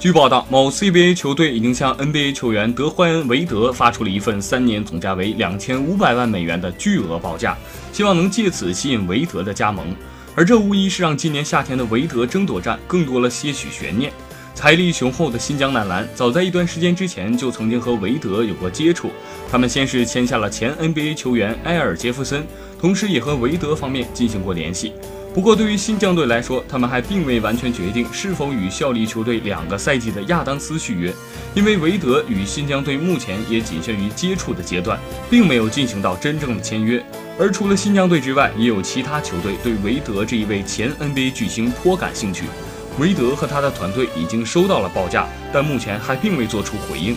据报道，某 CBA 球队已经向 NBA 球员德怀恩·韦德发出了一份三年总价为两千五百万美元的巨额报价，希望能借此吸引韦德的加盟。而这无疑是让今年夏天的韦德争夺战更多了些许悬念。财力雄厚的新疆男篮，早在一段时间之前就曾经和韦德有过接触。他们先是签下了前 NBA 球员埃尔·杰弗森，同时也和韦德方面进行过联系。不过，对于新疆队来说，他们还并未完全决定是否与效力球队两个赛季的亚当斯续约，因为韦德与新疆队目前也仅限于接触的阶段，并没有进行到真正的签约。而除了新疆队之外，也有其他球队对韦德这一位前 NBA 巨星颇感兴趣。维德和他的团队已经收到了报价，但目前还并未做出回应。